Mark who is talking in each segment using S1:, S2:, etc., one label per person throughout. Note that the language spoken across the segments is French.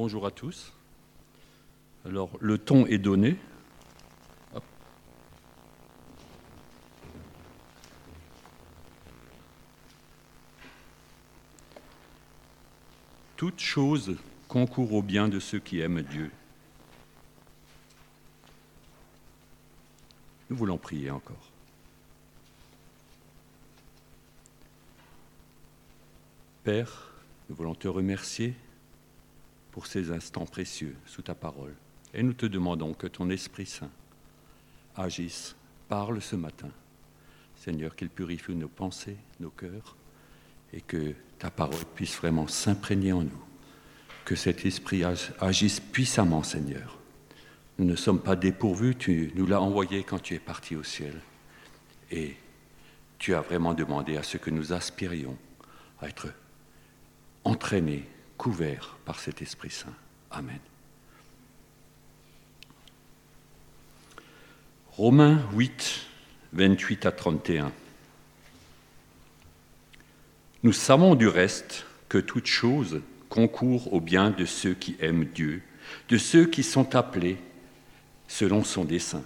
S1: Bonjour à tous. Alors, le ton est donné. Toute chose concourt au bien de ceux qui aiment Dieu. Nous voulons prier encore. Père, nous voulons te remercier pour ces instants précieux sous ta parole. Et nous te demandons que ton Esprit Saint agisse, parle ce matin. Seigneur, qu'il purifie nos pensées, nos cœurs, et que ta parole puisse vraiment s'imprégner en nous. Que cet Esprit agisse puissamment, Seigneur. Nous ne sommes pas dépourvus, tu nous l'as envoyé quand tu es parti au ciel. Et tu as vraiment demandé à ce que nous aspirions à être entraînés, couverts par cet Esprit Saint. Amen. Romains 8, 28 à 31. Nous savons du reste que toute chose concourt au bien de ceux qui aiment Dieu, de ceux qui sont appelés selon son dessein.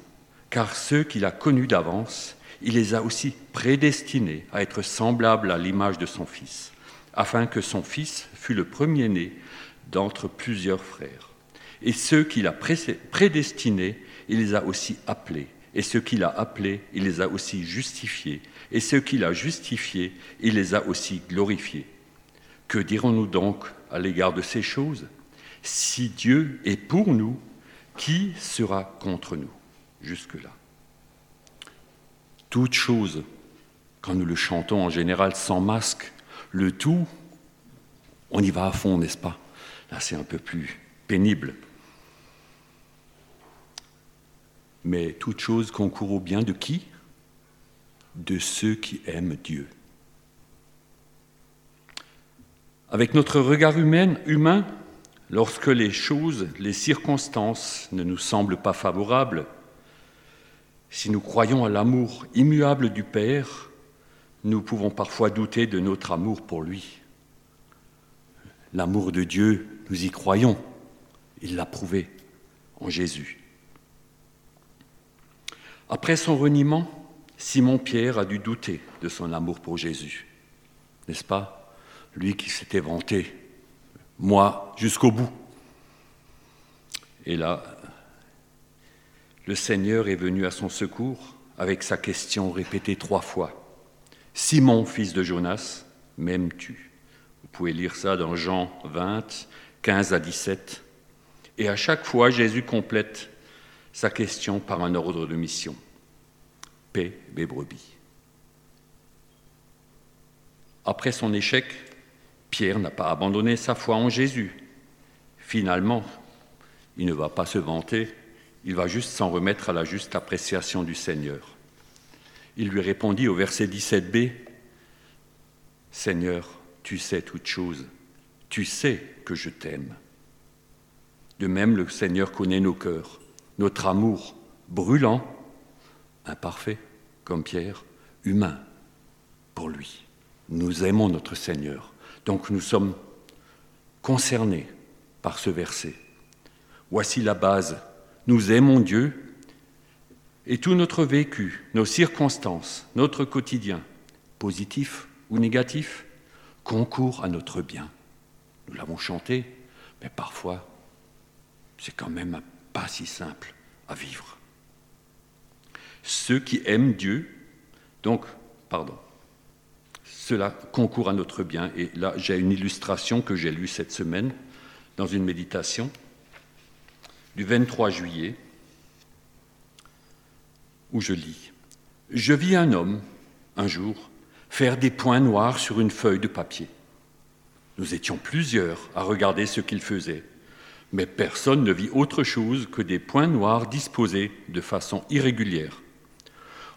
S1: Car ceux qu'il a connus d'avance, il les a aussi prédestinés à être semblables à l'image de son Fils, afin que son Fils fût le premier-né d'entre plusieurs frères. Et ceux qu'il a prédestinés, il les a aussi appelés. Et ceux qu'il a appelés, il les a aussi justifiés. Et ceux qu'il a justifiés, il les a aussi glorifiés. Que dirons-nous donc à l'égard de ces choses? Si Dieu est pour nous, qui sera contre nous? Jusque-là. Toute chose, quand nous le chantons en général sans masque, le tout, on y va à fond, n'est-ce pas? Là, c'est un peu plus pénible. Mais toute chose concourt au bien de qui? De ceux qui aiment Dieu. Avec notre regard humain, lorsque les choses, les circonstances ne nous semblent pas favorables, si nous croyons à l'amour immuable du Père, nous pouvons parfois douter de notre amour pour lui. L'amour de Dieu, nous y croyons. Il l'a prouvé en Jésus. Après son reniement, Simon-Pierre a dû douter de son amour pour Jésus. N'est-ce pas? Lui qui s'était vanté, moi jusqu'au bout. Et là, le Seigneur est venu à son secours avec sa question répétée trois fois. Simon, fils de Jonas, m'aimes-tu? Vous pouvez lire ça dans Jean 20, 15 à 17. Et à chaque fois, Jésus complète sa question par un ordre de mission. Paix mes brebis. Après son échec, Pierre n'a pas abandonné sa foi en Jésus. Finalement, il ne va pas se vanter, il va juste s'en remettre à la juste appréciation du Seigneur. Il lui répondit au verset 17b, Seigneur, tu sais toutes choses, tu sais que je t'aime. De même, le Seigneur connaît nos cœurs, notre amour brûlant, imparfait, comme Pierre, humain, pour lui. Nous aimons notre Seigneur, donc nous sommes concernés par ce verset. Voici la base. Nous aimons Dieu et tout notre vécu, nos circonstances, notre quotidien, positif ou négatif, concourent à notre bien. Nous l'avons chanté, mais parfois, c'est quand même pas si simple à vivre. Ceux qui aiment Dieu, donc, pardon, cela concourt à notre bien. Et là, j'ai une illustration que j'ai lue cette semaine dans une méditation du 23 juillet où je lis Je vis un homme, un jour, faire des points noirs sur une feuille de papier. Nous étions plusieurs à regarder ce qu'il faisait, mais personne ne vit autre chose que des points noirs disposés de façon irrégulière.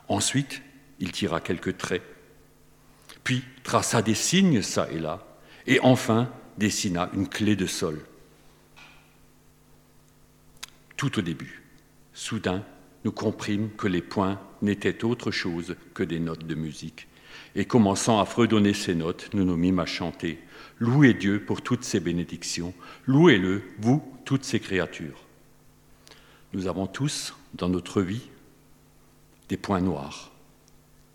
S1: Ensuite, il tira quelques traits, puis traça des signes ça et là, et enfin dessina une clé de sol. Tout au début, soudain, nous comprîmes que les points n'étaient autre chose que des notes de musique. Et commençant à fredonner ces notes, nous nous mîmes à chanter Louez Dieu pour toutes ses bénédictions, louez-le, vous, toutes ses créatures. Nous avons tous, dans notre vie, des points noirs,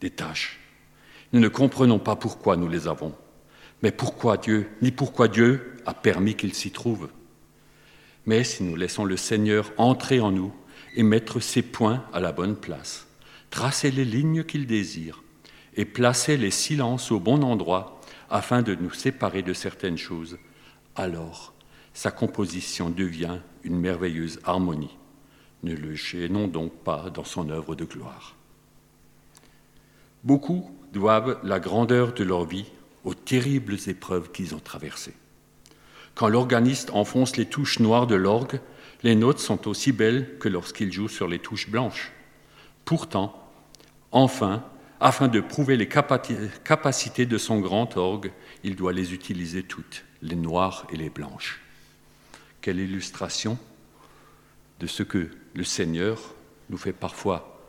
S1: des tâches. Nous ne comprenons pas pourquoi nous les avons, mais pourquoi Dieu, ni pourquoi Dieu a permis qu'ils s'y trouvent. Mais si nous laissons le Seigneur entrer en nous et mettre ses points à la bonne place, tracer les lignes qu'il désire et placer les silences au bon endroit afin de nous séparer de certaines choses, alors sa composition devient une merveilleuse harmonie. Ne le gênons donc pas dans son œuvre de gloire. Beaucoup doivent la grandeur de leur vie aux terribles épreuves qu'ils ont traversées. Quand l'organiste enfonce les touches noires de l'orgue, les notes sont aussi belles que lorsqu'il joue sur les touches blanches. Pourtant, enfin, afin de prouver les capacités de son grand orgue, il doit les utiliser toutes, les noires et les blanches. Quelle illustration de ce que le Seigneur nous fait parfois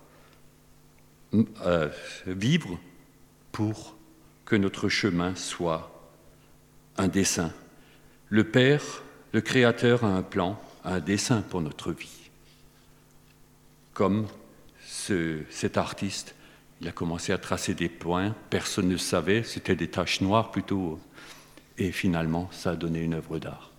S1: euh, vivre pour que notre chemin soit un dessin. Le Père, le Créateur, a un plan, un dessin pour notre vie. Comme cet artiste, il a commencé à tracer des points, personne ne savait, c'était des taches noires plutôt, et finalement, ça a donné une œuvre d'art.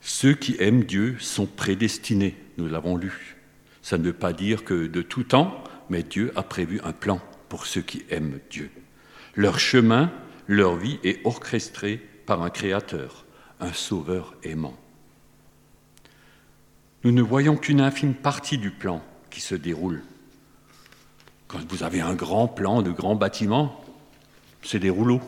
S1: Ceux qui aiment Dieu sont prédestinés, nous l'avons lu. Ça ne veut pas dire que de tout temps, mais Dieu a prévu un plan pour ceux qui aiment Dieu. Leur chemin, leur vie est orchestrée par un Créateur, un Sauveur aimant. Nous ne voyons qu'une infime partie du plan qui se déroule. Quand vous avez un grand plan de grands bâtiments, c'est des rouleaux.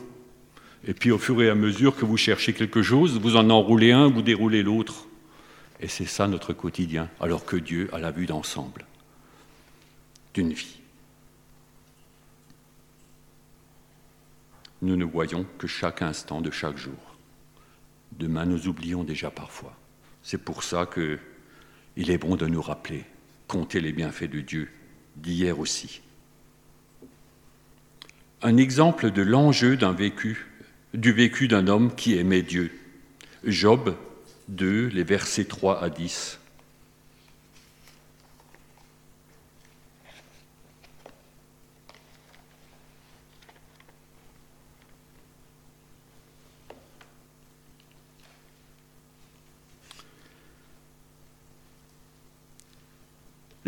S1: Et puis au fur et à mesure que vous cherchez quelque chose, vous en enroulez un, vous déroulez l'autre. Et c'est ça notre quotidien, alors que Dieu a la vue d'ensemble d'une vie. Nous ne voyons que chaque instant de chaque jour. Demain, nous oublions déjà parfois. C'est pour ça que il est bon de nous rappeler, compter les bienfaits de Dieu, d'hier aussi. Un exemple de l'enjeu d'un vécu, du vécu d'un homme qui aimait Dieu. Job 2, les versets 3 à 10.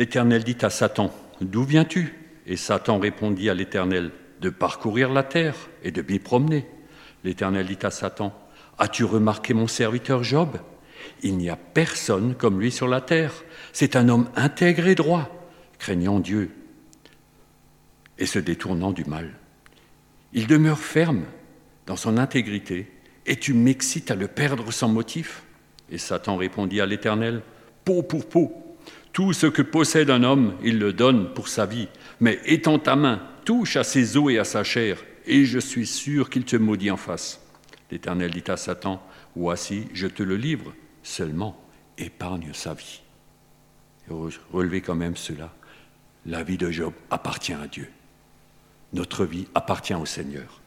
S1: L'Éternel dit à Satan, D'où viens-tu? Et Satan répondit à l'Éternel, De parcourir la terre et de m'y promener. L'Éternel dit à Satan, As-tu remarqué mon serviteur Job? Il n'y a personne comme lui sur la terre. C'est un homme intègre et droit, craignant Dieu et se détournant du mal. Il demeure ferme dans son intégrité, et tu m'excites à le perdre sans motif Et Satan répondit à l'Éternel, Peau pour peau, tout ce que possède un homme, il le donne pour sa vie. Mais étends ta main, touche à ses os et à sa chair, et je suis sûr qu'il te maudit en face. L'Éternel dit à Satan, Voici, je te le livre, seulement épargne sa vie. Relevez quand même cela. La vie de Job appartient à Dieu. Notre vie appartient au Seigneur.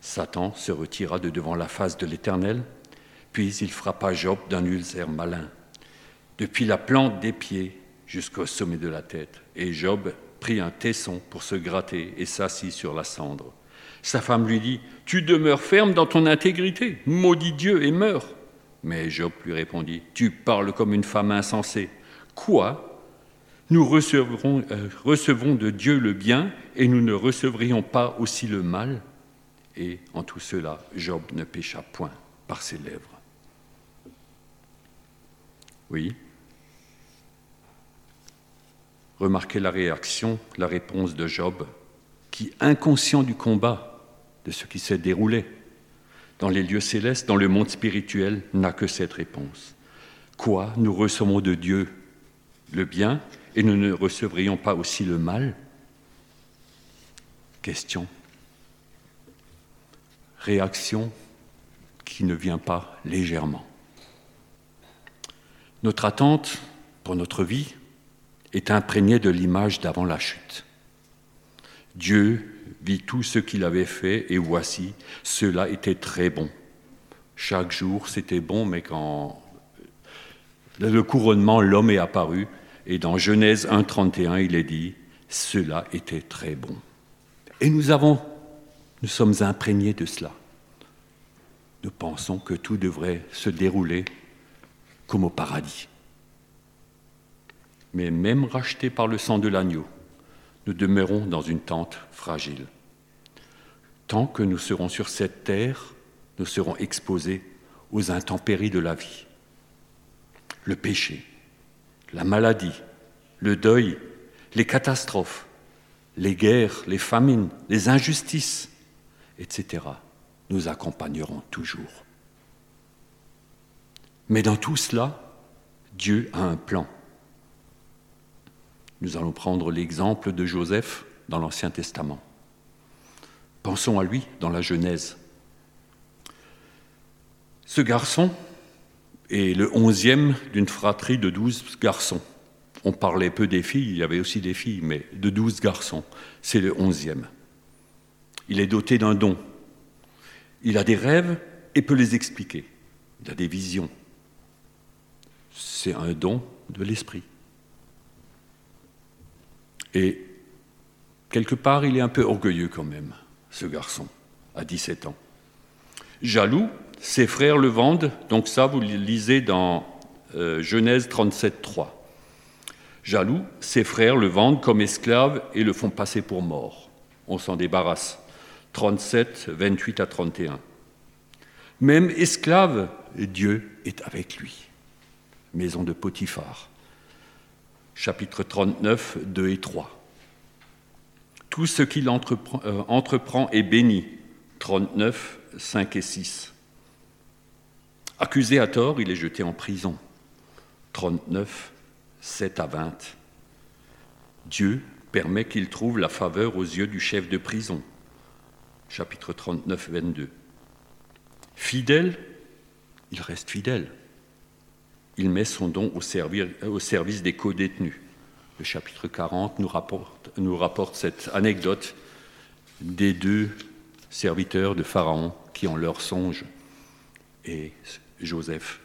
S1: Satan se retira de devant la face de l'Éternel, puis il frappa Job d'un ulcère malin depuis la plante des pieds jusqu'au sommet de la tête. Et Job prit un tesson pour se gratter et s'assit sur la cendre. Sa femme lui dit, Tu demeures ferme dans ton intégrité, maudit Dieu et meurs. Mais Job lui répondit, Tu parles comme une femme insensée. Quoi? Nous recevrons, euh, recevons de Dieu le bien et nous ne recevrions pas aussi le mal Et en tout cela, Job ne pécha point par ses lèvres. Oui? Remarquez la réaction, la réponse de Job, qui, inconscient du combat, de ce qui s'est déroulé dans les lieux célestes, dans le monde spirituel, n'a que cette réponse. Quoi Nous recevons de Dieu le bien et nous ne recevrions pas aussi le mal? Question. Réaction qui ne vient pas légèrement. Notre attente pour notre vie est imprégnée de l'image d'avant la chute. Dieu vit tout ce qu'il avait fait et voici, cela était très bon. Chaque jour, c'était bon, mais quand le couronnement, l'homme est apparu, et dans Genèse 1.31, il est dit, cela était très bon. Et nous avons, nous sommes imprégnés de cela. Nous pensons que tout devrait se dérouler comme au paradis. Mais même rachetés par le sang de l'agneau, nous demeurons dans une tente fragile. Tant que nous serons sur cette terre, nous serons exposés aux intempéries de la vie. Le péché, la maladie, le deuil, les catastrophes, les guerres, les famines, les injustices, etc., nous accompagneront toujours. Mais dans tout cela, Dieu a un plan. Nous allons prendre l'exemple de Joseph dans l'Ancien Testament. Pensons à lui dans la Genèse. Ce garçon est le onzième d'une fratrie de douze garçons. On parlait peu des filles, il y avait aussi des filles, mais de douze garçons. C'est le onzième. Il est doté d'un don. Il a des rêves et peut les expliquer. Il a des visions. C'est un don de l'esprit. Et quelque part, il est un peu orgueilleux quand même, ce garçon, à 17 ans. Jaloux, ses frères le vendent, donc ça, vous le lisez dans euh, Genèse 37, 3. Jaloux, ses frères le vendent comme esclave et le font passer pour mort. On s'en débarrasse. 37, 28 à 31. Même esclave, Dieu est avec lui. Maison de Potiphar. Chapitre 39, 2 et 3. Tout ce qu'il entreprend, euh, entreprend est béni. 39, 5 et 6. Accusé à tort, il est jeté en prison. 39, 7 à 20. Dieu permet qu'il trouve la faveur aux yeux du chef de prison. Chapitre 39, 22. Fidèle, il reste fidèle. Il met son don au, service des co-détenus. Le chapitre 40 nous rapporte, cette anecdote des deux serviteurs de Pharaon qui ont leur songe. Et Joseph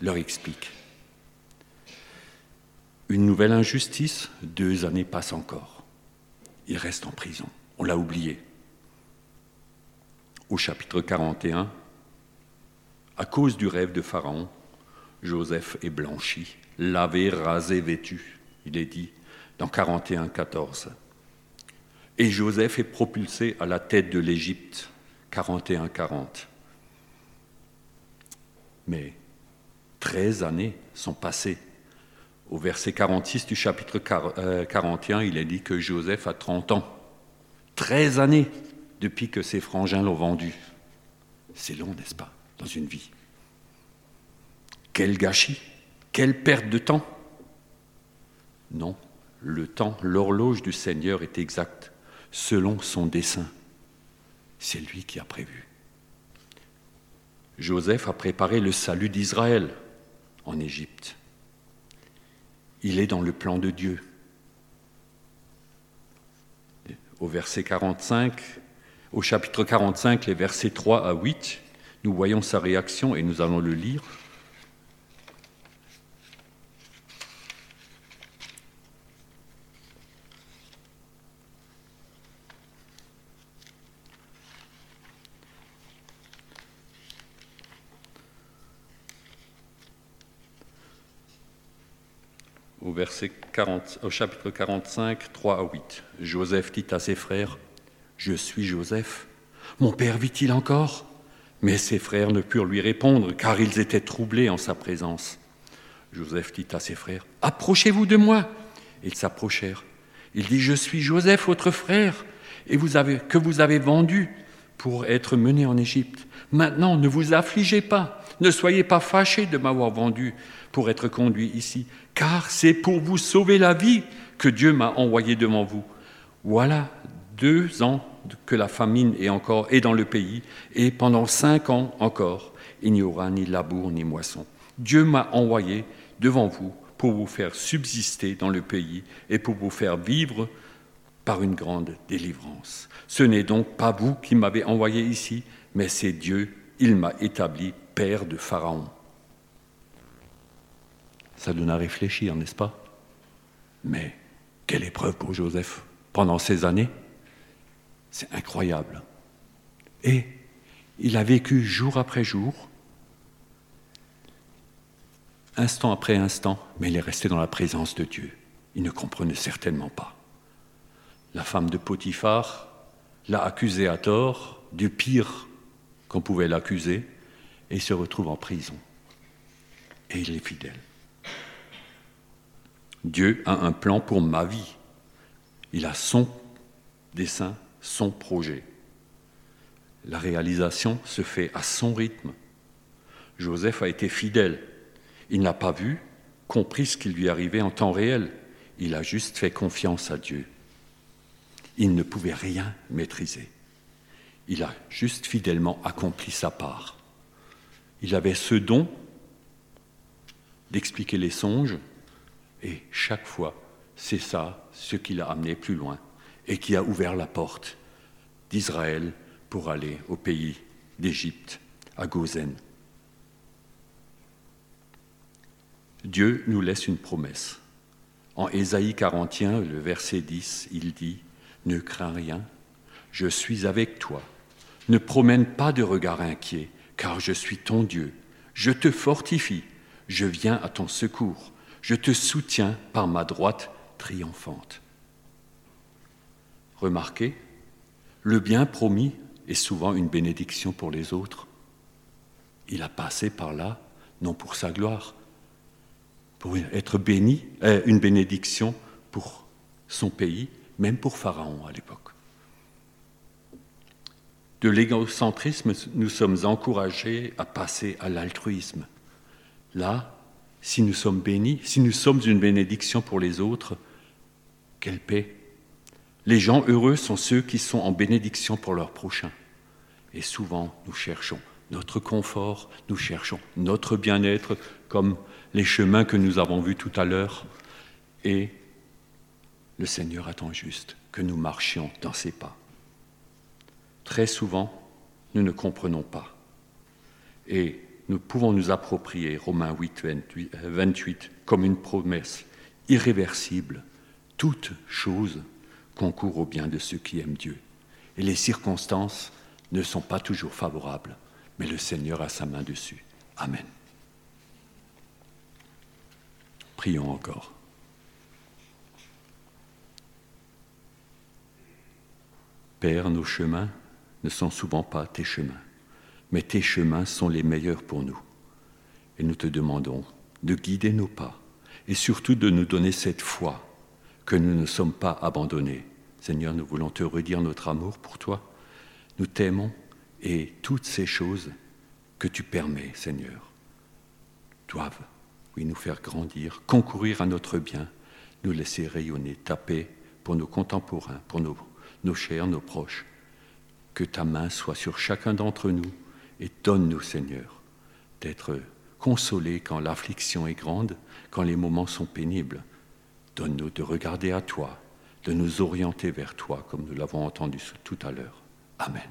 S1: leur explique. Une nouvelle injustice, deux années passent encore. Il reste en prison. On l'a oublié. Au chapitre 41, à cause du rêve de Pharaon, Joseph est blanchi, lavé, rasé, vêtu. Il est dit dans 41, 14. Et Joseph est propulsé à la tête de l'Égypte, 41, 40. Mais 13 années sont passées au verset 46 du chapitre 41, euh, il est dit que Joseph a 30 ans. 13 années depuis que ses frangins l'ont vendu. C'est long, n'est-ce pas, une vie Quel gâchis Quelle perte de temps Non, le temps, l'horloge du Seigneur est exacte, selon son dessein. C'est lui qui a prévu. Joseph a préparé le salut d'Israël en Égypte il est dans le plan de Dieu. Au verset 45, au chapitre 45, les versets 3 à 8, nous voyons sa réaction et nous allons le lire. au, verset 40, au chapitre 45, 3 à 8. Joseph dit à ses frères, Je suis Joseph. Mon père vit-il encore? Mais ses frères ne purent lui répondre, car ils étaient troublés en sa présence. Joseph dit à ses frères, Approchez-vous de moi. Ils s'approchèrent. Il dit, Je suis Joseph, votre frère, et que vous avez vendu pour être mené en Égypte. Maintenant, ne vous affligez pas, ne soyez pas fâchés de m'avoir vendu pour être conduit ici, car c'est pour vous sauver la vie que Dieu m'a envoyé devant vous. Voilà deux ans que la famine est encore est dans le pays, et pendant cinq ans encore, il n'y aura ni labour ni moisson. Dieu m'a envoyé devant vous pour vous faire subsister dans le pays et pour vous faire vivre par une grande délivrance. Ce n'est donc pas vous qui m'avez envoyé ici, mais c'est Dieu, il m'a établi père de Pharaon. Ça donne à réfléchir, n'est-ce pas? Mais quelle épreuve pour Joseph pendant ces années? C'est incroyable. Et il a vécu jour après jour, instant après instant, mais il est resté dans la présence de Dieu. Il ne comprenait certainement pas. La femme de Potiphar l'a accusé à tort du pire qu'on pouvait l'accuser et il se retrouve en prison. Et il est fidèle. Dieu a un plan pour ma vie. Il a son dessein, son projet. La réalisation se fait à son rythme. Joseph a été fidèle. Il n'a pas vu, compris ce qui lui arrivait en temps réel. Il a juste fait confiance à Dieu. Il ne pouvait rien maîtriser. Il a juste fidèlement accompli sa part. Il avait ce don d'expliquer les songes, et chaque fois, c'est ça ce qui l'a amené plus loin et qui a ouvert la porte d'Israël pour aller au pays d'Égypte, à Gozen. Dieu nous laisse une promesse. En Ésaïe 41, le verset 10, il dit Ne crains rien, je suis avec toi. Ne promène pas de regard inquiet, car je suis ton Dieu. Je te fortifie, je viens à ton secours, je te soutiens par ma droite triomphante. Remarquez, le bien promis est souvent une bénédiction pour les autres. Il a passé par là, non pour sa gloire, pour être béni, euh, une bénédiction pour son pays, même pour Pharaon à l'époque. De l'égocentrisme, nous sommes encouragés à passer à l'altruisme. Là, si nous sommes bénis, si nous sommes une bénédiction pour les autres, quelle paix les gens heureux sont ceux qui sont en bénédiction pour leur prochain. Et souvent, nous cherchons notre confort, nous cherchons notre bien-être, comme les chemins que nous avons vus tout à l'heure. Et le Seigneur attend juste que nous marchions dans ses pas. Très souvent, nous ne comprenons pas. Et nous pouvons nous approprier Romains 8, 28 comme une promesse irréversible. Toute chose concourt au bien de ceux qui aiment Dieu. Et les circonstances ne sont pas toujours favorables, mais le Seigneur a sa main dessus. Amen. Prions encore. Père, nos chemins ne sont souvent pas tes chemins, mais tes chemins sont les meilleurs pour nous. Et nous te demandons de guider nos pas et surtout de nous donner cette foi que nous ne sommes pas abandonnés. Seigneur, nous voulons te redire notre amour pour toi. Nous t'aimons et toutes ces choses que tu permets, Seigneur, doivent, oui, nous faire grandir, concourir à notre bien, nous laisser rayonner, taper pour nos contemporains, pour nos, nos chers, nos proches. Que ta main soit sur chacun d'entre nous et donne-nous, Seigneur, d'être consolés quand l'affliction est grande, quand les moments sont pénibles Donne-nous de regarder à toi, de nous orienter vers toi, comme nous l'avons entendu tout à l'heure. Amen.